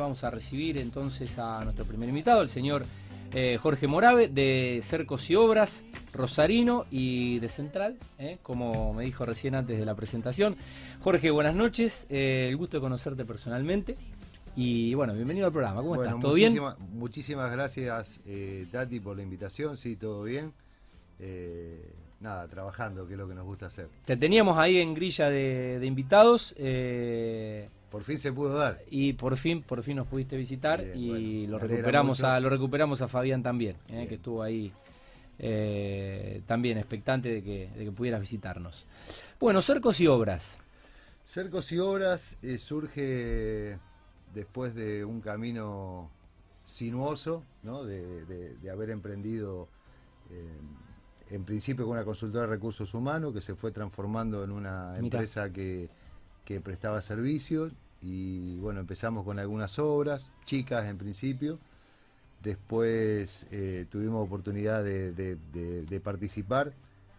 Vamos a recibir entonces a nuestro primer invitado, el señor eh, Jorge Morave, de Cercos y Obras, Rosarino y de Central, eh, como me dijo recién antes de la presentación. Jorge, buenas noches, eh, el gusto de conocerte personalmente. Y bueno, bienvenido al programa. ¿Cómo estás? ¿Todo bien? Muchísimas gracias, Tati, por la invitación. Sí, todo bien. nada, trabajando, que es lo que nos gusta hacer. Te teníamos ahí en grilla de, de invitados. Por fin se pudo dar. Y por fin, por fin nos pudiste visitar y lo recuperamos a, lo recuperamos a Fabián también, eh, que estuvo ahí eh, también expectante de que, de que, pudieras visitarnos. Bueno, Cercos y Obras. Cercos y Obras eh, surge después de un camino sinuoso, ¿no? de, de, haber emprendido en principio con una consultora de recursos humanos que se fue transformando en una empresa que que prestaba servicios y bueno, empezamos con algunas obras, chicas en principio. Después eh, tuvimos oportunidad de, participar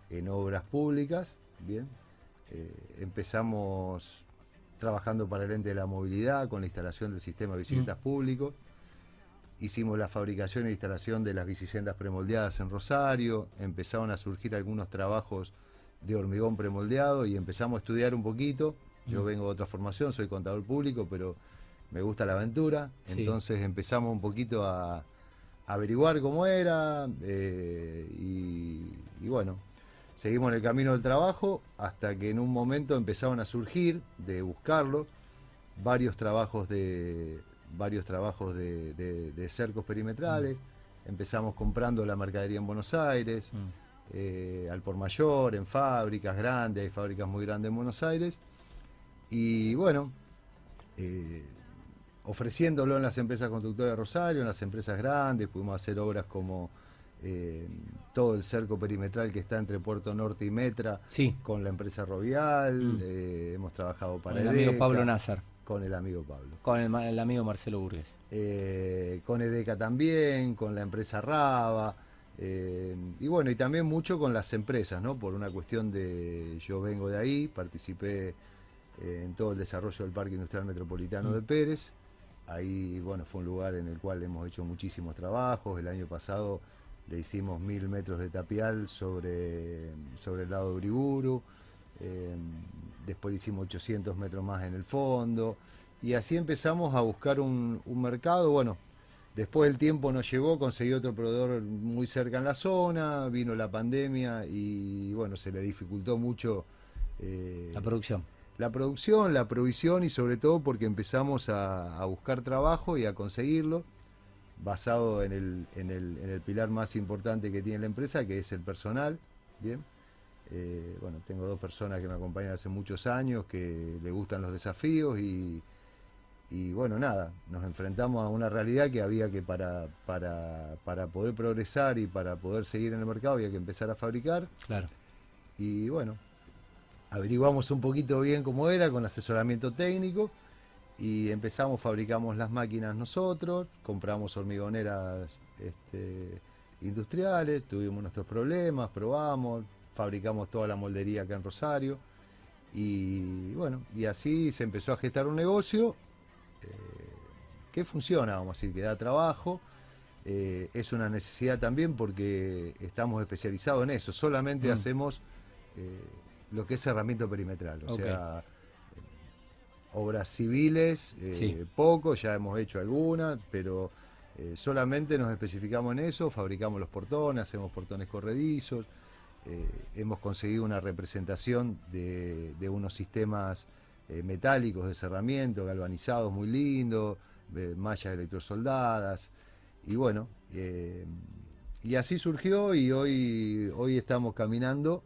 en obras públicas, bien. Eh, empezamos trabajando para el ente de la movilidad con la instalación del sistema de bicicletas mm. públicos. Hicimos la fabricación e instalación de las bicisendas premoldeadas en Rosario. Empezaron a surgir algunos trabajos de hormigón premoldeado y empezamos a estudiar un poquito yo mm. vengo de otra formación, soy contador público, pero me gusta la aventura. Entonces empezamos un poquito a, averiguar cómo era eh, y, bueno, seguimos en el camino del trabajo hasta que en un momento empezaron a surgir, de buscarlo, varios trabajos de varios trabajos de, cercos perimetrales. Mm. Empezamos comprando la mercadería en Buenos Aires, mm. eh, al por mayor, en fábricas grandes, hay fábricas muy grandes en Buenos Aires. Y bueno, eh, ofreciéndolo en las empresas constructoras de Rosario, en las empresas grandes, pudimos hacer obras como eh, todo el cerco perimetral que está entre Puerto Norte y Metra, con la empresa Rovial, mm. eh, hemos trabajado para con el amigo Pablo Nazar. Con el amigo Pablo. Con el, amigo Marcelo Burgues. con Edeca también, con la empresa Raba. y bueno, y también mucho con las empresas, ¿no? Por una cuestión de, yo vengo de ahí, participé eh, en todo el desarrollo del Parque Industrial Metropolitano de mm. Pérez. Ahí, bueno, fue un lugar en el cual hemos hecho muchísimos trabajos. El año pasado le hicimos mil metros de tapial sobre, sobre el lado de Uriburu. Eh, después hicimos 800 metros más en el fondo. Y así empezamos a buscar un, mercado. Bueno, después el tiempo nos llegó, conseguí otro proveedor muy cerca en la zona, vino la pandemia y bueno, se le dificultó mucho. Eh, la producción la producción, la provisión y sobre todo porque empezamos a, buscar trabajo y a conseguirlo basado en el, en, el, en el, pilar más importante que tiene la empresa, que es el personal. Bien, eh, bueno, tengo dos personas que me acompañan hace muchos años, que le gustan los desafíos y, y bueno, nada, nos enfrentamos a una realidad que había que para, para, para poder progresar y para poder seguir en el mercado había que empezar a fabricar. Claro. Y bueno, averiguamos un poquito bien cómo era con asesoramiento técnico y empezamos, fabricamos las máquinas nosotros, compramos hormigoneras este, industriales, tuvimos nuestros problemas, probamos, fabricamos toda la moldería acá en Rosario y bueno, y así se empezó a gestar un negocio eh, que funciona, vamos a decir, que da trabajo. Eh, es una necesidad también porque estamos especializados en eso, solamente mm. hacemos eh, lo que es cerramiento perimetral, o sea, obras civiles, eh, poco, ya hemos hecho algunas, pero eh, solamente nos especificamos en eso, fabricamos los portones, hacemos portones corredizos, eh, hemos conseguido una representación de, unos sistemas metálicos de cerramiento, galvanizados muy lindos, mallas electrosoldadas, y bueno, y así surgió y hoy, hoy estamos caminando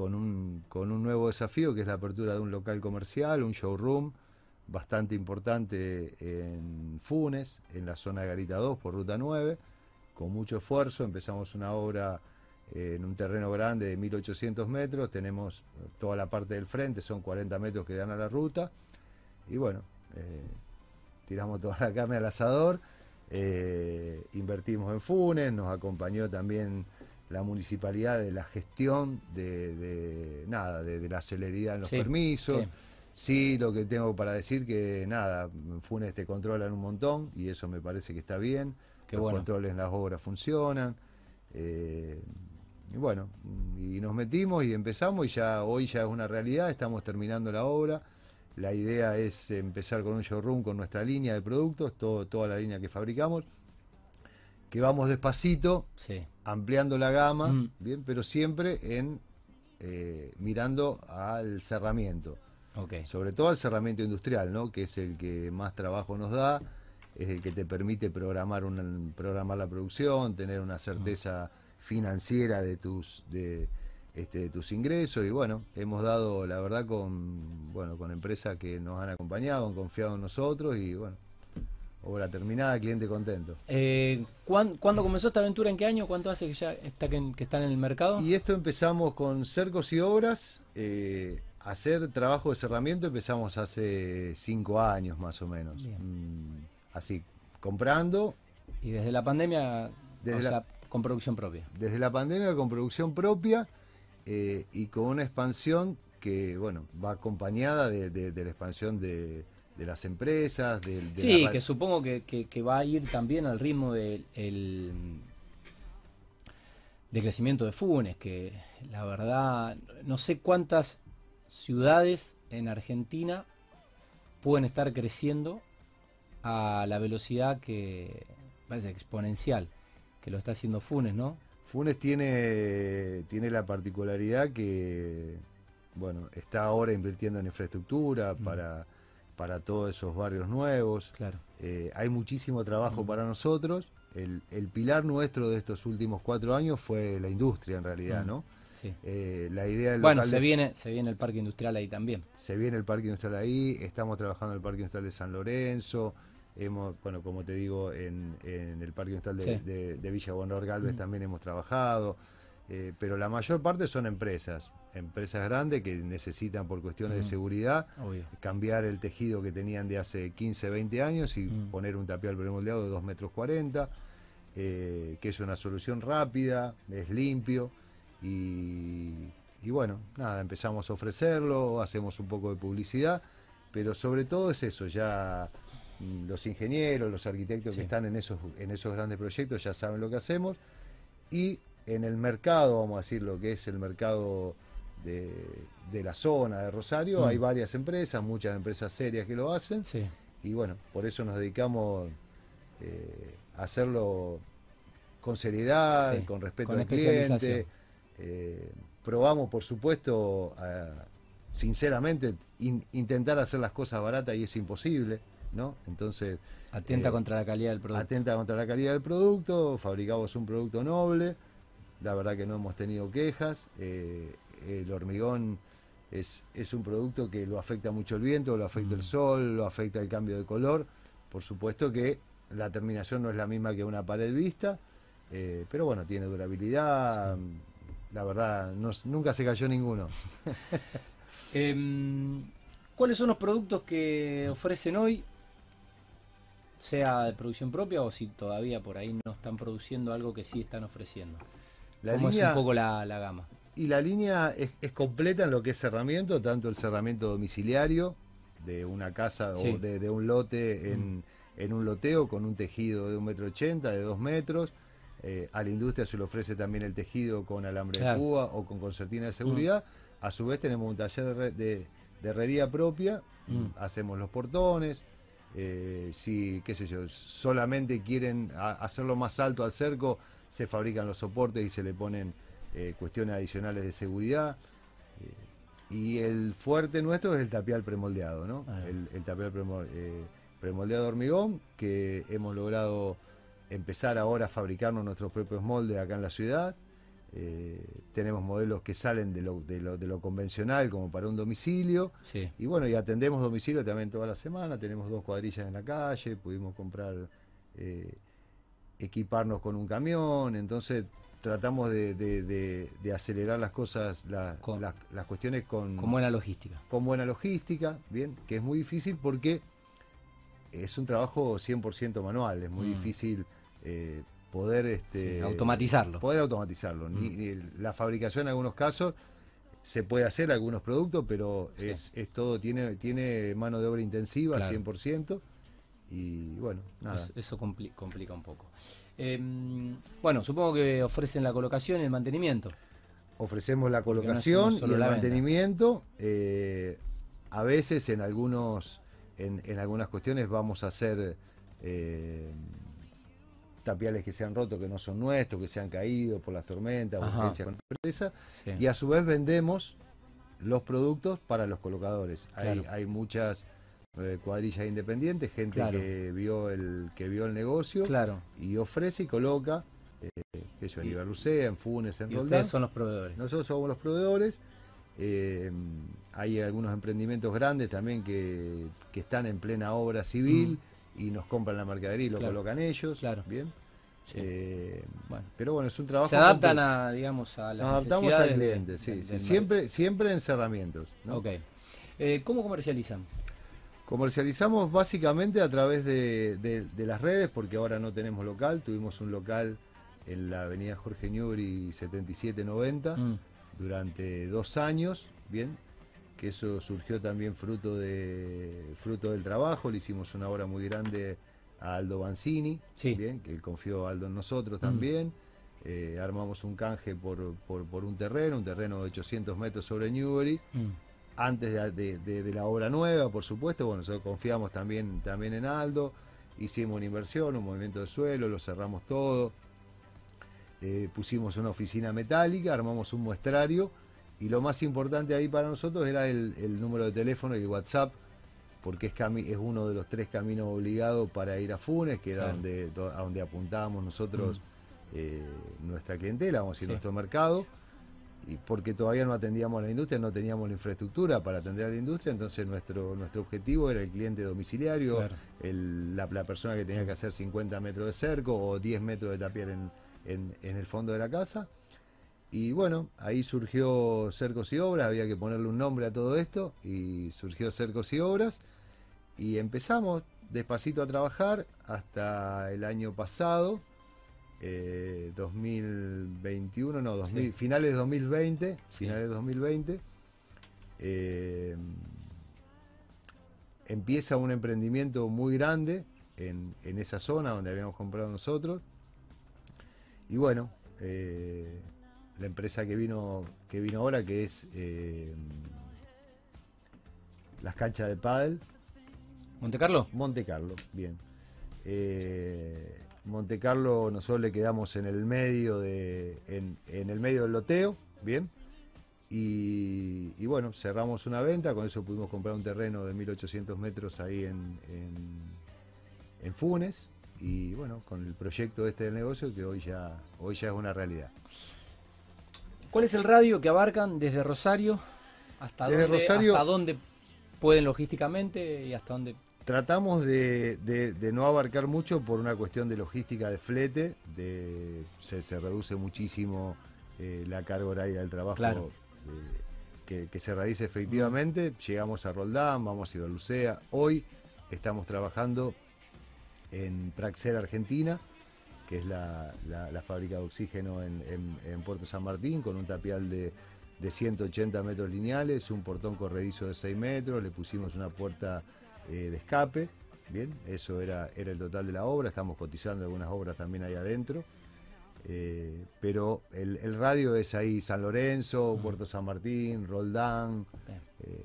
con un, con un nuevo desafío que es la apertura de un local comercial, un showroom bastante importante en Funes, en la zona de Garita 2 por Ruta 9. Con mucho esfuerzo empezamos una obra en un terreno grande de 1800 metros, tenemos toda la parte del frente, son 40 metros que dan a la ruta. Y bueno, eh, tiramos toda la carne al asador, eh, invertimos en Funes, nos acompañó también la municipalidad de la gestión de, nada, de, la celeridad en los permisos. Sí, lo que tengo para decir que nada, Funes te controlan un montón y eso me parece que está bien. Qué Los bueno. controles en las obras funcionan. eh, y bueno, y nos metimos y empezamos y ya hoy ya es una realidad, estamos terminando la obra. La idea es empezar con un showroom con nuestra línea de productos, todo, toda la línea que fabricamos, que vamos despacito, Sí. Ampliando la gama, Mm. bien, pero siempre en eh, mirando al cerramiento, sobre todo al cerramiento industrial, ¿no? que es el que más trabajo nos da, es el que te permite programar una, programar la producción, tener una certeza financiera de tus de, este, de tus ingresos y bueno, hemos dado la verdad con bueno con empresas que nos han acompañado, han confiado en nosotros y bueno, obra terminada, cliente contento. Eh, ¿cuán- ¿Cuándo comenzó esta aventura? ¿En qué año? ¿Cuánto hace que ya está que, que están en el mercado? Y esto empezamos con cercos y obras, eh, hacer trabajo de cerramiento empezamos hace cinco años más o menos. Mm, así, comprando, Y desde la pandemia, Desde o la- sea, con producción propia. desde la pandemia con producción propia eh, y con una expansión que, bueno, va acompañada de, de- de la expansión de, de las empresas, del- de, Sí, la que supongo que, que- que va a ir también al ritmo del el- de crecimiento de Funes, que la verdad, no sé cuántas ciudades en Argentina pueden estar creciendo a la velocidad que parece exponencial que lo está haciendo Funes, ¿no? Funes tiene, tiene la particularidad que, bueno, está ahora invirtiendo en infraestructura Mm. para, para todos esos barrios nuevos. Claro. Eh, hay muchísimo trabajo Mm. para nosotros. El, el pilar nuestro de estos últimos cuatro años fue la industria, en realidad, Mm. ¿no? Sí. Eh, la idea del Bueno, local se de- viene, se viene el parque industrial ahí también. se viene el parque industrial ahí, estamos trabajando en el parque industrial de San Lorenzo, hemos, bueno, como te digo, en, en el parque industrial de, Sí. de- de Villa Bonor Galvez Mm. también hemos trabajado, eh, pero la mayor parte son empresas, empresas grandes que necesitan por cuestiones de seguridad Obvio. cambiar el tejido que tenían de hace 15, 20 años y Mm. poner un tapial premoldeado de 2 metros 40, eh, que es una solución rápida, es limpio y, y bueno, nada, empezamos a ofrecerlo, hacemos un poco de publicidad, pero sobre todo es eso, ya mm, los ingenieros, los arquitectos Sí. que están en esos, en esos grandes proyectos ya saben lo que hacemos y en el mercado, vamos a decir lo que es el mercado de, de la zona de Rosario, Mm. hay varias empresas, muchas empresas serias que lo hacen Sí. y bueno, por eso nos dedicamos eh, a hacerlo con seriedad, Sí, con respeto con al cliente. eh, probamos, por supuesto, a- sinceramente, in- intentar hacer las cosas baratas y es imposible, ¿no? Entonces, Atenta Eh, contra la calidad del producto. atenta contra la calidad del producto, fabricamos un producto noble, la verdad que no hemos tenido quejas, eh, el hormigón es, es un producto que lo afecta mucho el viento, lo afecta Mm. el sol, lo afecta el cambio de color, por supuesto que la terminación no es la misma que una pared vista, eh, pero bueno, tiene durabilidad, la verdad, no- nunca se cayó ninguno. Em, ¿Cuáles son los productos que ofrecen hoy? Sea de producción propia o si todavía por ahí no están produciendo algo que sí están ofreciendo. La ¿Cómo línea, es un poco la, la gama? Y la línea es, es completa en lo que es cerramiento, tanto el cerramiento domiciliario de una casa Sí. o de, de un lote en, en un loteo con un tejido de un metro ochenta, de dos metros. Eh, a la industria se le ofrece también el tejido con alambre Claro. de púa o con concertina de seguridad. A su vez tenemos un taller de, de- de herrería propia, Mm. hacemos los portones. eh, si, qué sé yo, solamente quieren a- hacerlo más alto al cerco, se fabrican los soportes y se le ponen eh, cuestiones adicionales de seguridad. Eh, y el fuerte nuestro es el tapial premoldeado, ¿no? Ah. El, el tapial eh, premoldeado de hormigón, que hemos logrado empezar ahora a fabricarnos nuestros propios moldes acá en la ciudad. Eh, tenemos modelos que salen de lo, de, lo, de lo convencional como para un domicilio. Sí. Y bueno, y atendemos domicilio también toda la semana, tenemos dos cuadrillas en la calle, pudimos comprar, eh, equiparnos con un camión, entonces tratamos de, de- de- de acelerar las cosas, la- Con- las, las cuestiones con, Con buena logística. con buena logística, bien, que es muy difícil porque es un trabajo 100% manual, es muy Mm. difícil eh, poder este, Sí, automatizarlo. Poder automatizarlo. Mm. ni la fabricación en algunos casos se puede hacer algunos productos, pero es, es todo, tiene, tiene mano de obra intensiva al 100%. Y bueno, nada. Eso, complica un poco. Em, bueno, supongo que ofrecen la colocación y el mantenimiento. Ofrecemos la colocación y el mantenimiento. Eh, a veces en algunos en, en, algunas cuestiones vamos a hacer eh, tapiales que se han roto, que no son nuestros, que se han caído por las tormentas, urgencias con la empresa, y a su vez vendemos los productos para los colocadores. Hay, hay muchas cuadrillas independientes, gente que vio el que vio el negocio y ofrece y coloca, eh, eso en Iberlucea, en Funes, en y Ustedes son los proveedores. Nosotros somos los proveedores. Eh, hay algunos emprendimientos grandes también que, están en plena obra civil. Mm y nos compran la mercadería y lo colocan ellos. Claro. Bien. Eh, bueno. Pero bueno, es un trabajo. Se adaptan a, digamos, a las Nos adaptamos al cliente, sí, sí. Siempre, siempre en cerramientos. Ok. Eh, ¿Cómo comercializan? Comercializamos básicamente a través de, las redes, porque ahora no tenemos local. Tuvimos un local en la avenida Jorge Newbery 7790 mm. durante dos años, bien que eso surgió también fruto, de, fruto del trabajo, le hicimos una obra muy grande a Aldo Banzini, bien, que él confió Aldo en nosotros mm. también. Eh, armamos un canje por, un terreno, un terreno de 800 metros sobre Newbery, mm. Antes de, la obra nueva, por supuesto. Bueno, nosotros confiamos también, también en Aldo, hicimos una inversión, un movimiento de suelo, lo cerramos todo. Eh, pusimos una oficina metálica, armamos un muestrario y lo más importante ahí para nosotros era el, número de teléfono y el WhatsApp, porque es, es uno de los tres caminos obligados para ir a Funes, que era donde, a donde apuntábamos nosotros mm. eh, nuestra clientela, vamos a decir, nuestro mercado. Y porque todavía no atendíamos a la industria, no teníamos la infraestructura para atender a la industria, entonces nuestro, nuestro objetivo era el cliente domiciliario, la, persona que tenía que hacer 50 metros de cerco o 10 metros de tapiar en, en el fondo de la casa. Y bueno, ahí surgió Cercos y Obras, había que ponerle un nombre a todo esto, y surgió Cercos y Obras, y empezamos despacito a trabajar hasta el año pasado, 2021, eh, no, 2000, finales de 2020, finales de 2020, eh, empieza un emprendimiento muy grande en, en, esa zona donde habíamos comprado nosotros, y bueno, eh, la empresa que vino, que vino ahora, que es las canchas de pádel. ¿Monte Carlo? Monte Carlo, bien. Eh, Monte Carlo nosotros le quedamos en el medio de, en, el medio del loteo, bien. Y, bueno, cerramos una venta, con eso pudimos comprar un terreno de 1800 metros ahí en, en, Funes. Y bueno, con el proyecto este del negocio que hoy ya, hoy ya es una realidad. ¿Cuál es el radio que abarcan desde Rosario hasta, dónde, pueden logísticamente y hasta dónde? Tratamos de, no abarcar mucho por una cuestión de logística de flete, de, se, reduce muchísimo eh, la carga horaria del trabajo eh, que, se realice efectivamente. Llegamos a Roldán, vamos a Iberlucea. Hoy estamos trabajando en Praxer, Argentina que es la, fábrica de oxígeno en, Puerto San Martín, con un tapial de, 180 metros lineales, un portón corredizo de 6 metros, le pusimos una puerta eh, de escape, bien, eso era, era el total de la obra, estamos cotizando algunas obras también ahí adentro. Eh, pero el, radio es ahí San Lorenzo, Puerto San Martín, Roldán, eh,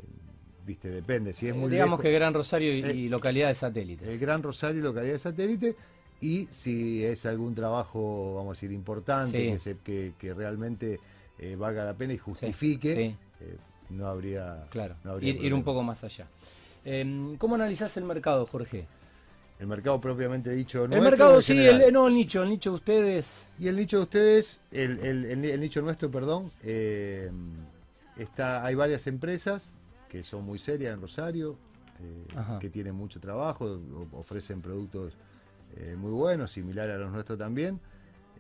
viste, depende. Si es muy Digamos que Gran Rosario y, y localidades satélites. El Gran Rosario y localidades satélites y si es algún trabajo, vamos a decir, importante, que, que, realmente eh, valga la pena y justifique, no habría... Claro, ir, un poco más allá. Em, ¿Cómo analizás el mercado, Jorge? El mercado propiamente dicho. El mercado, sí, el, no, el nicho, el nicho de ustedes. Y el nicho de ustedes, el, el nicho nuestro, perdón, eh, está, hay varias empresas que son muy serias en Rosario, que tienen mucho trabajo, ofrecen productos eh, muy buenos, similar a los nuestros también.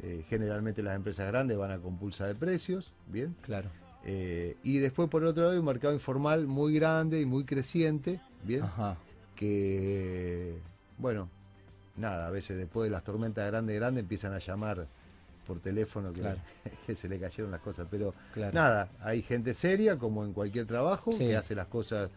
Eh, generalmente las empresas grandes van a compulsa de precios, ¿bien? Claro. Eh, y después, por otro lado, hay un mercado informal muy grande y muy creciente, ¿bien? Ajá. Que, bueno, nada, a veces después de las tormentas grandes, grandes empiezan a llamar por teléfono que, Claro. que se le cayeron las cosas. Pero Claro. nada, hay gente seria, como en cualquier trabajo, Sí. que hace las cosas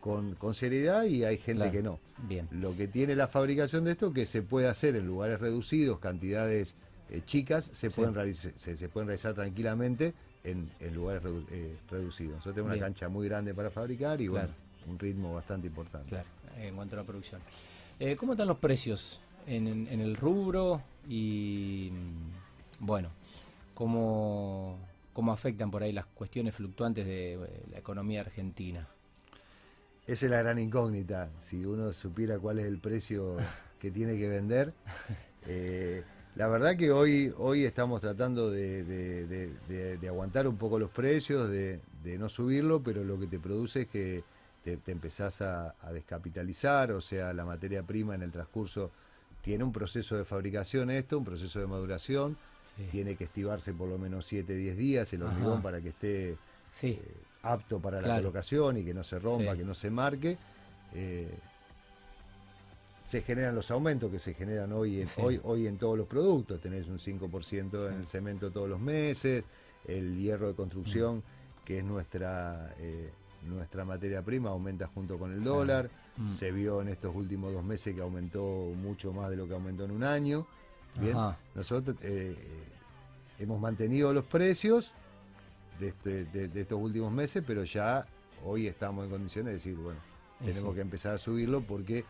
con, con seriedad y hay gente Claro. que no. Bien. Lo que tiene la fabricación de esto que se puede hacer en lugares reducidos, cantidades eh, chicas, se, Sí. pueden realiz- se, se pueden realizar tranquilamente en, en lugares redu- eh, reducidos. Nosotros tenemos Bien. una cancha muy grande para fabricar y bueno. Un ritmo bastante importante. Claro, en cuanto a la producción. Eh, ¿Cómo están los precios en, en- en el rubro? Y mm, bueno, ¿cómo, ¿cómo afectan por ahí las cuestiones fluctuantes de eh, la economía argentina? Esa es la gran incógnita. Si uno supiera cuál es el precio que tiene que vender. Eh, la verdad que hoy, hoy estamos tratando de, de- de- de- de aguantar un poco los precios, de no subirlo, pero lo que te produce es que te, te empezás a, a descapitalizar, o sea, la materia prima en el transcurso tiene un proceso de fabricación esto, un proceso de maduración, Sí, tiene que estivarse por lo menos 7, 10 días el Ajá. hormigón para que esté sí, eh, apto para la colocación y que no se rompa, Sí. que no se marque. eh, se generan los aumentos que se generan hoy en, Sí. hoy, hoy en todos los productos. Tenés un 5% Sí. en el cemento todos los meses, el hierro de construcción, Mm. que es nuestra, eh, nuestra materia prima, aumenta junto con el dólar. Mm. Se vio en estos últimos dos meses que aumentó mucho más de lo que aumentó en un año. Bien, Ajá. nosotros eh, eh, hemos mantenido los precios de, este- de- de estos últimos meses, pero ya hoy estamos en condiciones de decir, bueno, tenemos sí. que empezar a subirlo porque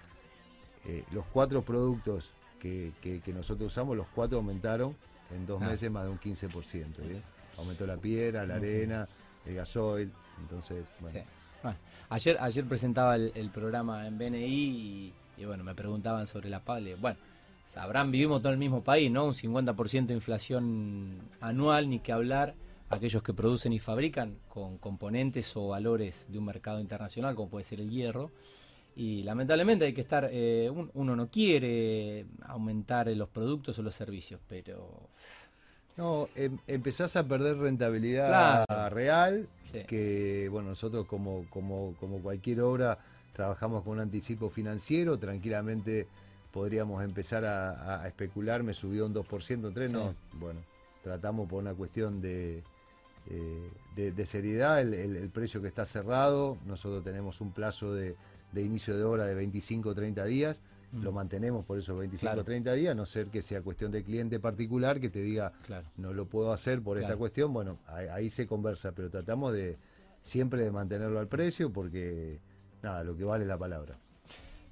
eh, los cuatro productos que, que- que nosotros usamos, los cuatro aumentaron en dos Ah. meses más de un 15%. ¿bien? Aumentó la piedra, la arena, el gasoil, entonces, bueno, ayer, ayer presentaba el, programa en BNI y, bueno, me preguntaban sobre la pale. Bueno, sabrán, vivimos todo el mismo país, ¿no? Un 50% de inflación anual, ni que hablar aquellos que producen y fabrican con componentes o valores de un mercado internacional, como puede ser el hierro. Y lamentablemente hay que estar, eh, un- uno no quiere aumentar los productos o los servicios, pero No, em- empezás a perder rentabilidad Claro. real, Sí. que bueno, nosotros como, como, como cualquier obra trabajamos con un anticipo financiero, tranquilamente podríamos empezar a, a especular, me subió un 2%, un 3%, Sí. no, bueno, tratamos por una cuestión de, eh, de, de seriedad, el, el- el precio que está cerrado, nosotros tenemos un plazo de, de inicio de obra de 25 o 30 días, Mm. lo mantenemos por esos 25 o Claro. 30 días, a no ser que sea cuestión de cliente particular que te diga, claro. no lo puedo hacer por esta cuestión, bueno, ahí, ahí se conversa, pero tratamos de siempre de mantenerlo al precio porque, nada, lo que vale es la palabra.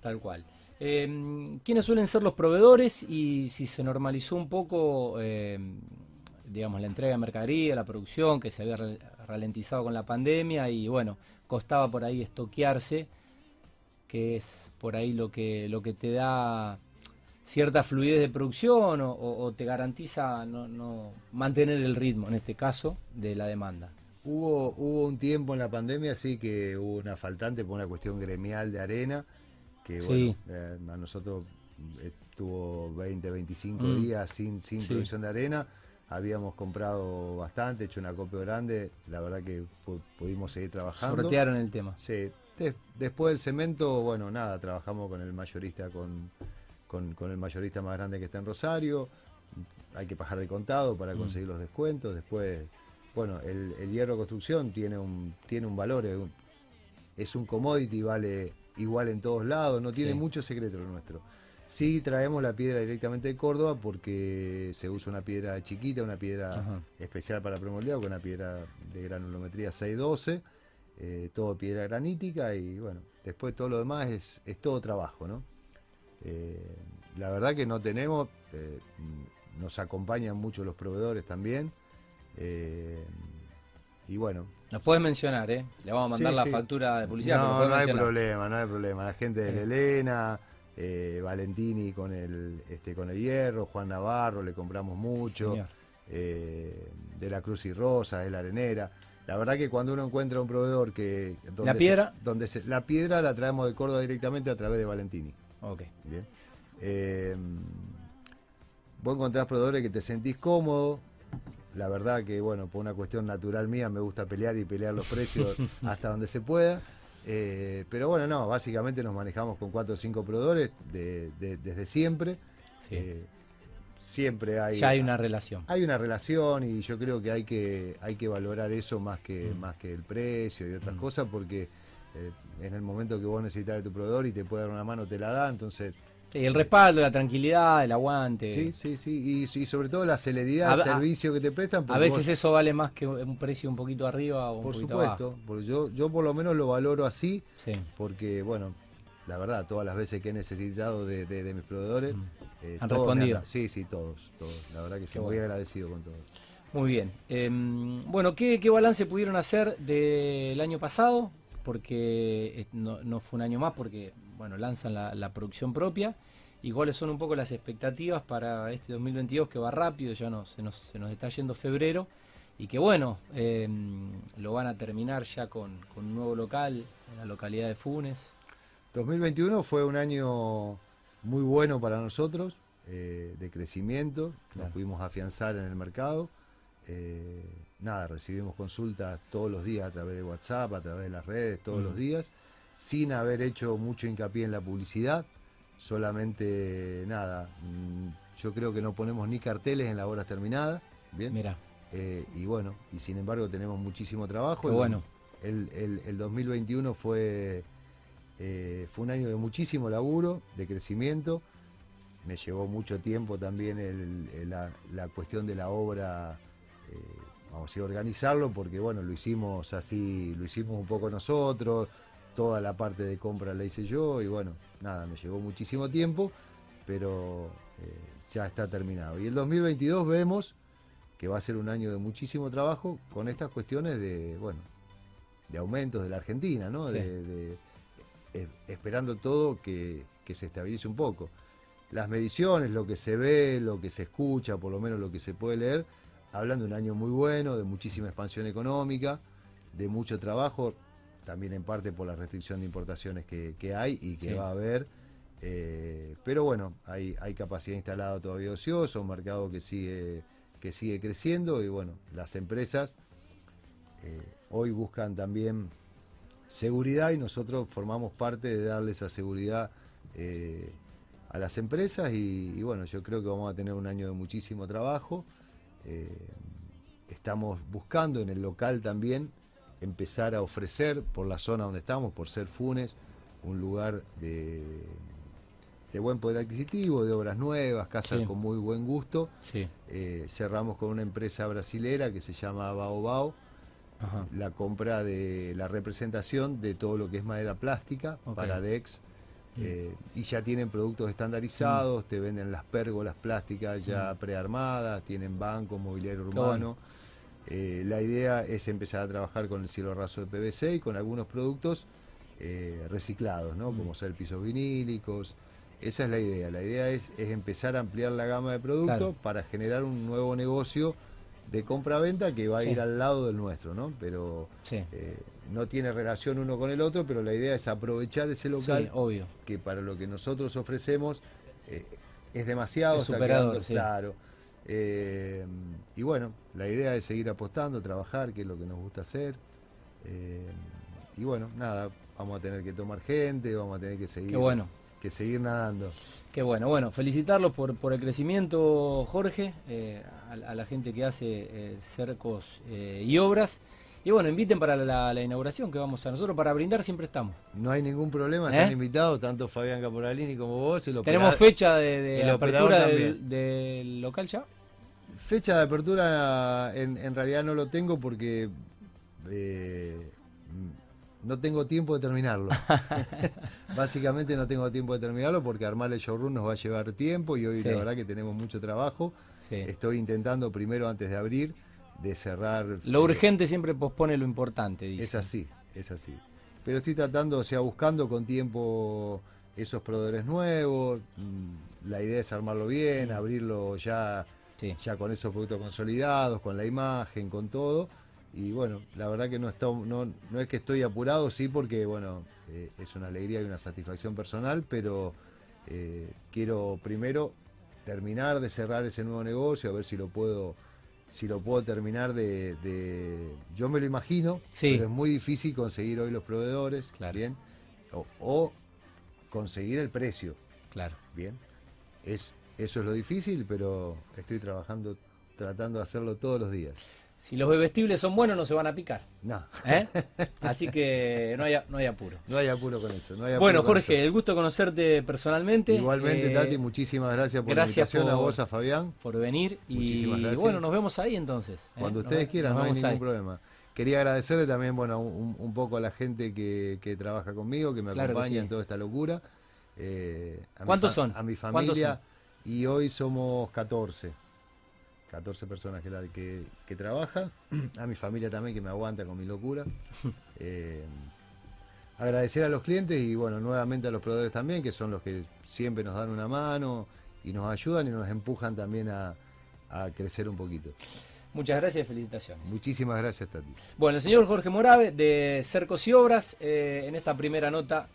Tal cual. Eh, ¿Quiénes suelen ser los proveedores y si se normalizó un poco, eh, digamos, la entrega de mercadería, la producción, que se había ralentizado con la pandemia y bueno, costaba por ahí estoquearse, que es por ahí lo que, lo que te da cierta fluidez de producción o, te garantiza no, no mantener el ritmo, en este caso, de la demanda? Hubo, hubo un tiempo en la pandemia, sí, que hubo una faltante por una cuestión gremial de arena, que Sí. bueno, eh, a nosotros estuvo 20, 25 Mm. días sin, sin Sí. producción de arena. Habíamos comprado bastante, hecho una copia grande, la verdad que pu- pudimos seguir trabajando. Sortearon el tema. Sí, de- después del cemento, bueno, nada, trabajamos con el mayorista, con, con, con el mayorista más grande que está en Rosario. Hay que pagar de contado para Mm. conseguir los descuentos. Después, bueno, el, el hierro de construcción tiene un, tiene un valor, es un, es un commodity, vale igual en todos lados, no tiene Sí. mucho secreto lo nuestro. Sí traemos la piedra directamente de Córdoba porque se usa una piedra chiquita, una piedra Ajá. especial para premoldeado, con una piedra de granulometría 612, eh, todo piedra granítica y bueno, después todo lo demás es, es todo trabajo, ¿no? Eh, la verdad que no tenemos, eh, nos acompañan mucho los proveedores también. y bueno, Nos puedes mencionar, ¿eh? Le vamos a mandar Sí, la sí. factura de publicidad. no, no hay problema, no hay problema. La gente de. Elena, Valentini con el, este, con el hierro, Juan Navarro, le compramos mucho. de la Cruz y Rosa, de la Arenera. La verdad que cuando uno encuentra un proveedor que... Donde ¿La se- piedra? donde se- la piedra la traemos de Córdoba directamente a través de Valentini. Ok. Bien. Eh, vos encontrás proveedores que te sentís cómodo. La verdad que, bueno, por una cuestión natural mía me gusta pelear y pelear los precios hasta donde se pueda. Eh, pero bueno, no, básicamente nos manejamos con cuatro o cinco proveedores de- de- desde siempre. Sí. Eh, siempre hay... Ya hay una relación. Hay una relación y yo creo que hay que, hay que valorar eso más que, Mm. más que el precio y otras Mm. cosas porque eh, en el momento que vos necesitas de tu proveedor y te puede dar una mano, te la da, entonces... Sí, el respaldo, la tranquilidad, el aguante. Sí, sí, sí, y, sí, sobre todo la celeridad a- servicio que te prestan. A veces vos- eso vale más que un precio un poquito arriba o un Por poquito supuesto, abajo. porque yo, yo por lo menos lo valoro así, Sí. porque bueno, la verdad, todas las veces que he necesitado de, de- de mis proveedores, Mm. Eh, Han todos respondido. sí, sí, todos, todos. La verdad que sí, muy agradecido con todos. Muy bien. Eh, bueno, ¿qué, qué balance pudieron hacer del año pasado? Porque eh, no, no fue un año más, porque bueno, lanzan la, la producción propia. ¿Y cuáles son un poco las expectativas para este 2022 que va rápido? Ya no, se, nos, se nos está yendo febrero. Y que bueno, eh, lo van a terminar ya con, con un nuevo local en la localidad de Funes. 2021 fue un año muy bueno para nosotros, eh, de crecimiento, Claro. nos pudimos afianzar en el mercado. eh, nada, recibimos consultas todos los días a través de WhatsApp, a través de las redes, todos Mm. los días, sin haber hecho mucho hincapié en la publicidad, solamente nada, mm, yo creo que no ponemos ni carteles en las horas terminadas, ¿bien? Mira, Eh, y bueno, y sin embargo tenemos muchísimo trabajo. Qué bueno. El, el- el 2021 fue, eh, fue un año de muchísimo laburo, de crecimiento. Me llevó mucho tiempo también el- el- la, la cuestión de la obra, eh, vamos a decir, organizarlo, porque bueno, lo hicimos así, lo hicimos un poco nosotros, toda la parte de compra la hice yo y bueno, nada, me llevó muchísimo tiempo, pero eh, ya está terminado. Y el 2022 vemos que va a ser un año de muchísimo trabajo con estas cuestiones de, bueno, de aumentos de la Argentina, ¿no? Sí. De, de- esperando todo que, que se estabilice un poco. Las mediciones, lo que se ve, lo que se escucha, por lo menos lo que se puede leer, hablan de un año muy bueno, de muchísima expansión económica, de mucho trabajo, también en parte por la restricción de importaciones que, que hay y que Sí. va a haber. eh, pero bueno, hay, hay capacidad instalada todavía ociosa, un mercado que sigue, que sigue creciendo y bueno, las empresas eh, hoy buscan también seguridad y nosotros formamos parte de darle esa seguridad eh, a las empresas y, y bueno, yo creo que vamos a tener un año de muchísimo trabajo. Eh, estamos buscando en el local también empezar a ofrecer por la zona donde estamos, por ser Funes, un lugar de, de buen poder adquisitivo, de obras nuevas, casas Sí. con muy buen gusto. sí. Eh, cerramos con una empresa brasilera que se llama Baobao, Ajá. la compra de la representación de todo lo que es madera plástica para DEX. Mm. eh, y ya tienen productos estandarizados, te venden las pérgolas plásticas ya prearmadas, tienen banco, mobiliario urbano. Eh, la idea es empezar a trabajar con el cielo raso de PVC y con algunos productos eh, reciclados, ¿no? Mm. como ser pisos vinílicos. Esa es la idea. La idea es, es empezar a ampliar la gama de productos Claro. para generar un nuevo negocio de compra-venta que va a Sí. ir al lado del nuestro, ¿no? Pero Sí. eh, no tiene relación uno con el otro, pero la idea es aprovechar ese local Sí, obvio. que para lo que nosotros ofrecemos eh, es demasiado, Es está quedando claro. Eh, y bueno, la idea es seguir apostando, trabajar, que es lo que nos gusta hacer. Eh, y bueno, nada, vamos a tener que tomar gente, vamos a tener que seguir, Qué bueno. Que seguir nadando. Qué bueno, bueno, felicitarlos por, por el crecimiento, Jorge, eh, a, a la gente que hace eh, cercos eh, y obras. Y bueno, inviten para la, la inauguración que vamos a nosotros, para brindar siempre estamos. No hay ningún problema, están invitados tanto Fabián Caporalini como vos. el Tenemos fecha de, de el apertura del, local ya. Fecha de apertura en, en realidad no lo tengo porque no tengo tiempo de terminarlo. Básicamente no tengo tiempo de terminarlo porque armar el showroom nos va a llevar tiempo y hoy Sí. la verdad que tenemos mucho trabajo. Sí. Estoy intentando primero antes de abrir de cerrar. Lo eh, urgente siempre pospone lo importante, dice. Es así, es así. Pero estoy tratando, o sea, buscando con tiempo esos proveedores nuevos. mm, La idea es armarlo bien, Mm. abrirlo ya Sí. ya con esos productos consolidados, con la imagen, con todo. Y bueno, la verdad que no, está, no, no es que estoy apurado, sí, porque bueno, eh, es una alegría y una satisfacción personal, pero eh, quiero primero terminar de cerrar ese nuevo negocio, a ver si lo puedo si lo puedo terminar de, de- yo me lo imagino Sí. pero es muy difícil conseguir hoy los proveedores Claro. bien o, o conseguir el precio Claro. bien es Eso es lo difícil, pero estoy trabajando, tratando de hacerlo todos los días. Si los bebestibles son buenos, no se van a picar. No. ¿eh? Así que no hay, no hay apuro. No hay apuro con eso. No hay apuro Bueno, Jorge, el gusto de conocerte personalmente. Igualmente, Eh, Tati, muchísimas gracias por gracias la invitación a vos, a Fabián. por venir. Y Muchísimas gracias. bueno, nos vemos ahí entonces. ¿eh? Cuando ustedes quieran, nos no hay ningún ahí. problema. Quería agradecerle también, bueno, un, un poco a la gente que, que trabaja conmigo, que me Claro que acompaña sí. en toda esta locura. Eh, a ¿Cuántos son? A mi ¿Cuántos familia. Y hoy somos 14. 14 personas que, la, que, que trabajan. A mi familia también que me aguanta con mi locura. Eh, agradecer a los clientes y bueno, nuevamente a los proveedores también, que son los que siempre nos dan una mano y nos ayudan y nos empujan también a, a crecer un poquito. Muchas gracias y felicitaciones. Muchísimas gracias, Tati. Bueno, el señor Jorge Morave de Cercos y Obras, eh, en esta primera nota